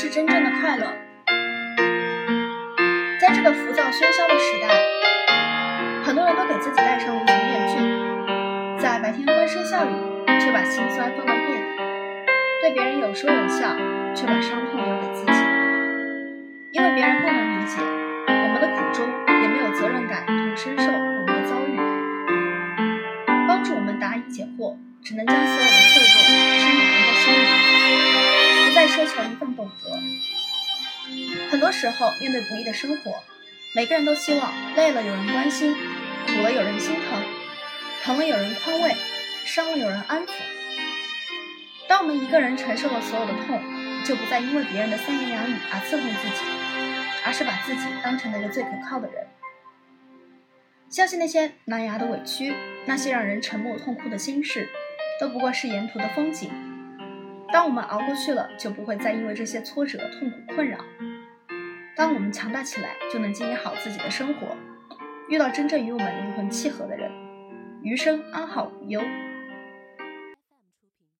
是真正的快乐。在这个浮躁喧嚣的时代，很多人都给自己戴上了一层面具，在白天欢声笑语，却把心酸放到夜里；对别人有说有笑，却把伤痛留给自己。因为别人不能理解我们的苦衷，也没有责任感同身受我们的遭遇，帮助我们答疑解惑，只能将所有的脆弱深藏在心里，不再奢求一份懂得。很多时候，面对不易的生活，每个人都希望累了有人关心，苦了有人心疼，疼了有人宽慰，伤了有人安抚。当我们一个人承受了所有的痛，就不再因为别人的三言两语而伺候自己，而是把自己当成那个最可靠的人。相信那些难牙的委屈，那些让人沉默痛哭的心事，都不过是沿途的风景。当我们熬过去了，就不会再因为这些挫折痛苦困扰。当我们强大起来，就能经营好自己的生活，遇到真正与我们灵魂契合的人，余生安好无忧。